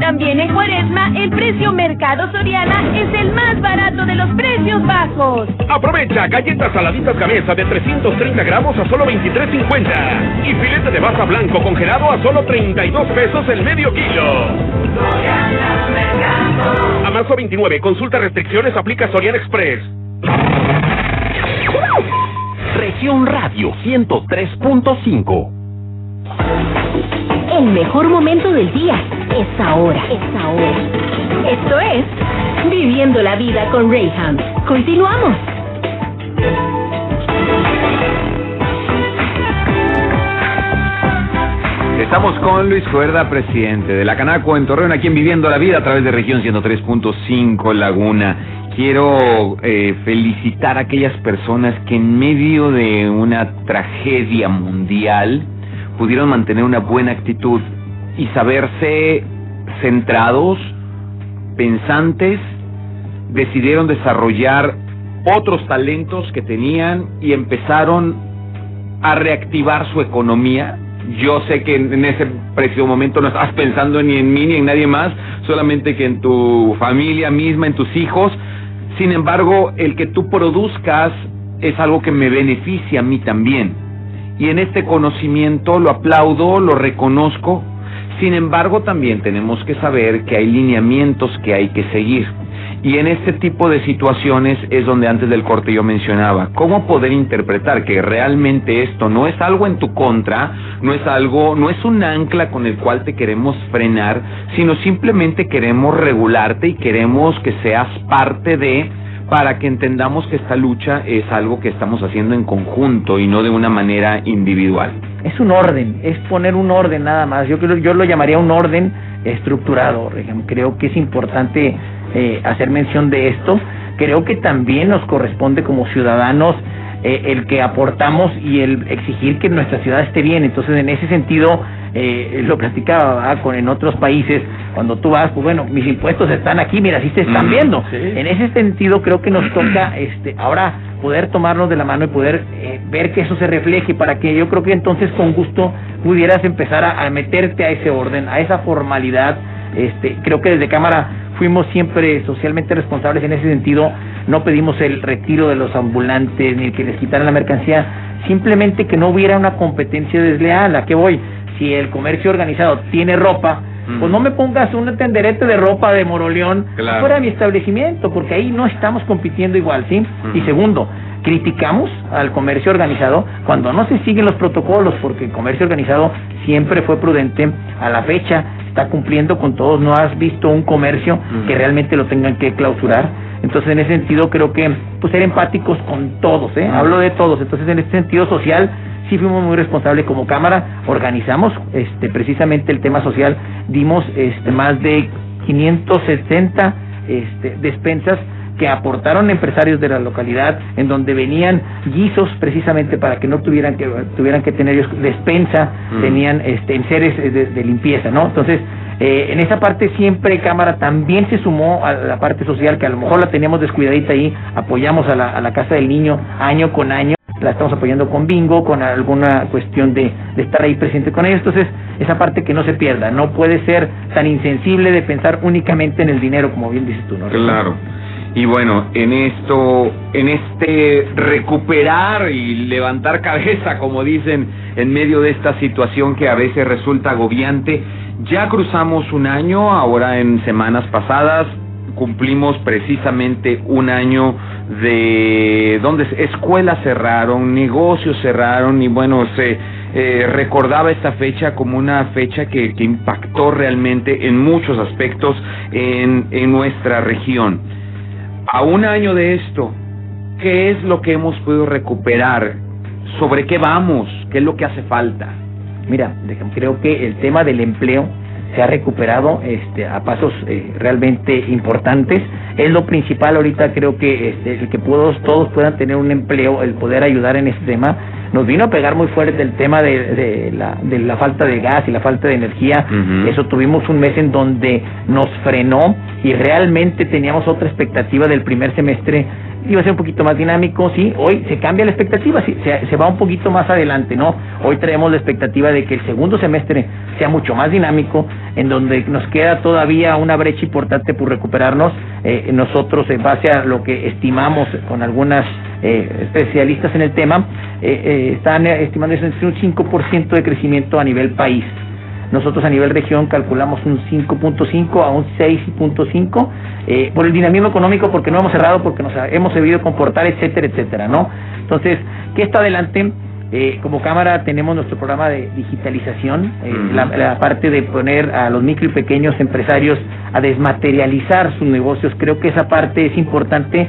También en Cuaresma, el precio Mercado Soriana es el más barato de los precios bajos. Aprovecha galletas saladitas cabeza de 330 gramos a solo 23.50 y filete de baja blanco congelado a solo 32 pesos el medio kilo. A marzo 29, consulta restricciones, aplica Soriana Express. Región Radio 103.5 El mejor momento del día es ahora. Es ahora. Esto es Viviendo la Vida con Rayham. Continuamos. Estamos con Luis Cuerda, presidente de la Canaco en Torreón, aquí en Viviendo la Vida a través de región 103.5 Laguna. Quiero eh, felicitar a aquellas personas que en medio de una tragedia mundial pudieron mantener una buena actitud y saberse centrados, pensantes, decidieron desarrollar otros talentos que tenían y empezaron a reactivar su economía. Yo sé que en ese preciso momento no estás pensando ni en mí ni en nadie más, solamente que en tu familia misma, en tus hijos. Sin embargo, el que tú produzcas es algo que me beneficia a mí también. Y en este conocimiento lo aplaudo, lo reconozco. Sin embargo, también tenemos que saber que hay lineamientos que hay que seguir. Y en este tipo de situaciones es donde antes del corte yo mencionaba, cómo poder interpretar que realmente esto no es algo en tu contra, no es algo, no es un ancla con el cual te queremos frenar, sino simplemente queremos regularte y queremos que seas parte de para que entendamos que esta lucha es algo que estamos haciendo en conjunto y no de una manera individual. Es un orden, es poner un orden nada más. Yo yo lo llamaría un orden estructurado. Creo que es importante eh, hacer mención de esto. Creo que también nos corresponde como ciudadanos eh, el que aportamos y el exigir que nuestra ciudad esté bien. Entonces, en ese sentido, eh, lo platicaba ¿verdad? con en otros países, cuando tú vas, pues bueno, mis impuestos están aquí, mira, así te están viendo. sí. En ese sentido, creo que nos toca este ahora poder tomarnos de la mano y poder eh, ver que eso se refleje para que yo creo que entonces con gusto pudieras empezar a, a meterte a ese orden, a esa formalidad. Este, creo que desde Cámara fuimos siempre socialmente responsables en ese sentido, no pedimos el retiro de los ambulantes ni el que les quitaran la mercancía, simplemente que no hubiera una competencia desleal. ¿A qué voy? Si el comercio organizado tiene ropa, pues no me pongas un tenderete de ropa de Moroleón Claro. fuera de mi establecimiento, porque ahí no estamos compitiendo igual, ¿sí? Y segundo, criticamos al comercio organizado cuando no se siguen los protocolos, porque el comercio organizado siempre fue prudente a la fecha, está cumpliendo con todos, no has visto un comercio que realmente lo tengan que clausurar. Entonces, en ese sentido, creo que pues ser empáticos con todos, ¿eh? Hablo de todos. Entonces, en ese sentido social, sí fuimos muy responsables como Cámara, organizamos este precisamente el tema social, dimos este más de 570 este, despensas que aportaron empresarios de la localidad, en donde venían guisos precisamente para que no tuvieran que tuvieran que tener despensa, Mm. tenían este enseres eh, de, de limpieza, ¿no? Entonces eh, en esa parte siempre Cámara también se sumó a la parte social que a lo mejor la teníamos descuidadita ahí, apoyamos a la, a la casa del niño año con año, la estamos apoyando con bingo, con alguna cuestión de, de estar ahí presente con ellos, entonces esa parte que no se pierda, no puede ser tan insensible de pensar únicamente en el dinero como bien dices tú, ¿no? Claro. Y bueno, en esto, en este recuperar y levantar cabeza, como dicen, en medio de esta situación que a veces resulta agobiante, ya cruzamos un año, ahora en semanas pasadas cumplimos precisamente un año de donde escuelas cerraron, negocios cerraron y bueno, se eh, recordaba esta fecha como una fecha que, que impactó realmente en muchos aspectos en, en nuestra región. A un año de esto, ¿qué es lo que hemos podido recuperar? ¿Sobre qué vamos? ¿Qué es lo que hace falta? Mira, creo que el tema del empleo se ha recuperado este, a pasos eh, realmente importantes. Es lo principal ahorita, creo que este, el que todos, todos puedan tener un empleo, el poder ayudar en este tema. Nos vino a pegar muy fuerte el tema de, de la, de la falta de gas y la falta de energía. Eso tuvimos un mes en donde nos frenó y realmente teníamos otra expectativa del primer semestre. Iba a ser un poquito más dinámico, sí. Hoy se cambia la expectativa, sí, se, se va un poquito más adelante, ¿no? Hoy traemos la expectativa de que el segundo semestre sea mucho más dinámico, en donde nos queda todavía una brecha importante por recuperarnos. Eh, nosotros, en base a lo que estimamos con algunas eh, especialistas en el tema, eh, eh, están estimando un 5% de crecimiento a nivel país. Nosotros a nivel región calculamos un 5.5 a un 6.5 eh, por el dinamismo económico, porque no hemos cerrado, porque nos hemos sabido comportar, etcétera, etcétera, ¿no? Entonces, ¿qué está adelante? Eh, como Cámara tenemos nuestro programa de digitalización, eh, la, la parte de poner a los micro y pequeños empresarios a desmaterializar sus negocios. Creo que esa parte es importante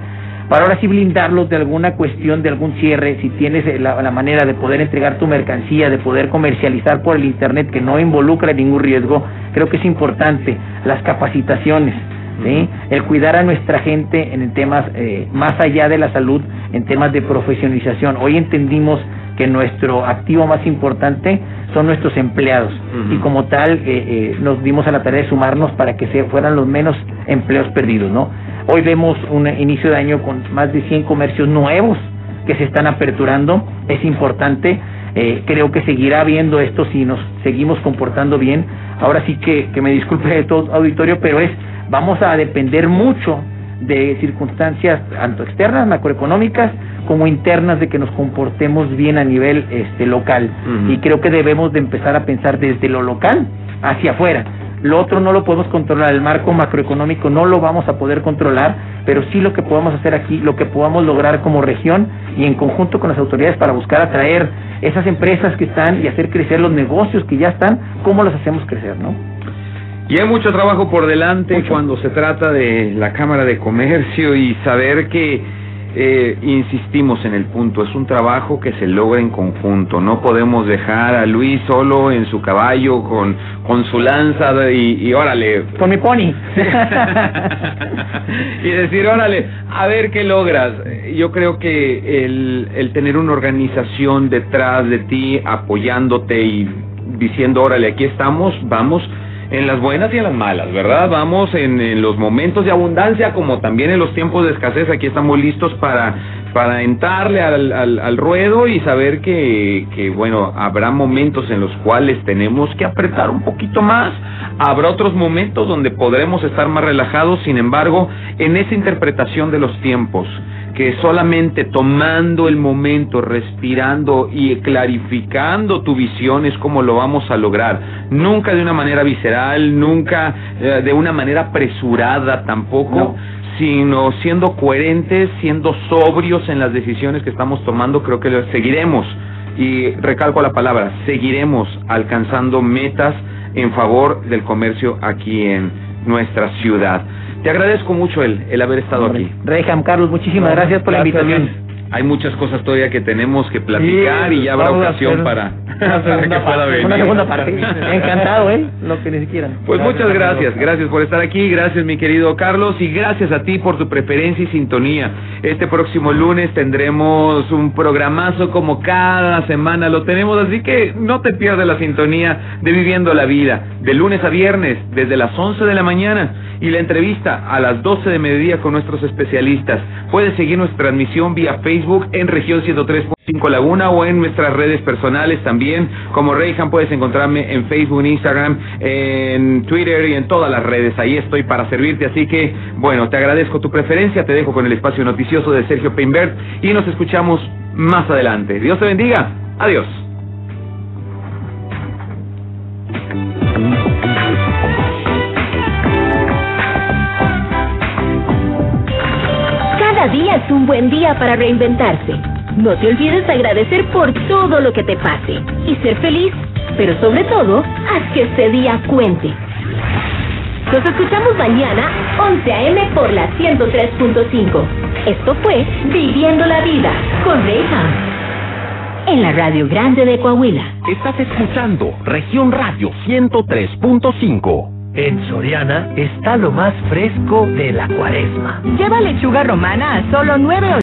para ahora sí blindarlos de alguna cuestión, de algún cierre, si tienes eh, la, la manera de poder entregar tu mercancía, de poder comercializar por el Internet que no involucra ningún riesgo, creo que es importante. Las capacitaciones, ¿sí? el cuidar a nuestra gente en temas eh, más allá de la salud, en temas de profesionalización. Hoy entendimos que nuestro activo más importante son nuestros empleados y como tal eh, eh, nos dimos a la tarea de sumarnos para que se fueran los menos empleos perdidos, ¿no? Hoy vemos un inicio de año con más de 100 comercios nuevos que se están aperturando, es importante, eh, creo que seguirá habiendo esto si nos seguimos comportando bien. Ahora sí que, que me disculpe de todo auditorio, pero es, vamos a depender mucho de circunstancias tanto externas, macroeconómicas, como internas de que nos comportemos bien a nivel este local. Y creo que debemos de empezar a pensar desde lo local hacia afuera. Lo otro no lo podemos controlar, el marco macroeconómico no lo vamos a poder controlar, pero sí lo que podemos hacer aquí, lo que podamos lograr como región y en conjunto con las autoridades para buscar atraer esas empresas que están y hacer crecer los negocios que ya están, ¿cómo los hacemos crecer, no? Y hay mucho trabajo por delante cuando se trata de la Cámara de Comercio y saber que eh, insistimos en el punto, es un trabajo que se logra en conjunto, no podemos dejar a Luis solo en su caballo con, con su lanza y, y órale. Con mi pony. y decir, órale, a ver qué logras. Yo creo que el, el tener una organización detrás de ti apoyándote y diciendo, órale, aquí estamos, vamos en las buenas y en las malas, ¿verdad? Vamos en, en, los momentos de abundancia como también en los tiempos de escasez, aquí estamos listos para, para entrarle al, al, al ruedo y saber que, que, bueno, habrá momentos en los cuales tenemos que apretar un poquito más, habrá otros momentos donde podremos estar más relajados, sin embargo, en esa interpretación de los tiempos, que solamente tomando el momento, respirando y clarificando tu visión es como lo vamos a lograr. Nunca de una manera visceral, nunca eh, de una manera apresurada tampoco. Sino siendo coherentes, siendo sobrios en las decisiones que estamos tomando, creo que lo seguiremos, y recalco la palabra, seguiremos alcanzando metas en favor del comercio aquí en nuestra ciudad. Te agradezco mucho el, el haber estado Hombre. aquí. Reyham, Carlos, muchísimas gracias por Gracias, la invitación. Hay muchas cosas todavía que tenemos que platicar Sí, y ya habrá ocasión para, que pueda parte, venir. Una segunda parte. Encantado, ¿eh? Lo que ni siquiera. Pues muchas gracias, gracias por estar aquí, gracias mi querido Carlos y gracias a ti por tu preferencia y sintonía. Este próximo lunes tendremos un programazo como cada semana lo tenemos, así que no te pierdas la sintonía de Viviendo la Vida, de lunes a viernes, desde las 11 de la mañana y la entrevista a las 12 de mediodía con nuestros especialistas. Puedes seguir nuestra transmisión vía Facebook en región 103.5 Laguna o en nuestras redes personales también. Como Reyhan puedes encontrarme en Facebook, en Instagram, en Twitter y en todas las redes. Ahí estoy para servirte. Así que, bueno, te agradezco tu preferencia. Te dejo con el espacio noticioso de Sergio Peinbert y nos escuchamos más adelante. Dios te bendiga. Adiós. Es un buen día para reinventarse. No te olvides de agradecer por todo lo que te pase y ser feliz, pero sobre todo, haz que este día cuente. Nos escuchamos mañana, 11 a.m. por la 103.5. Esto fue Viviendo la Vida con Reyham. En la Radio Grande de Coahuila. Estás escuchando Región Radio 103.5. En Soriana está lo más fresco de la cuaresma. Lleva lechuga romana a solo 9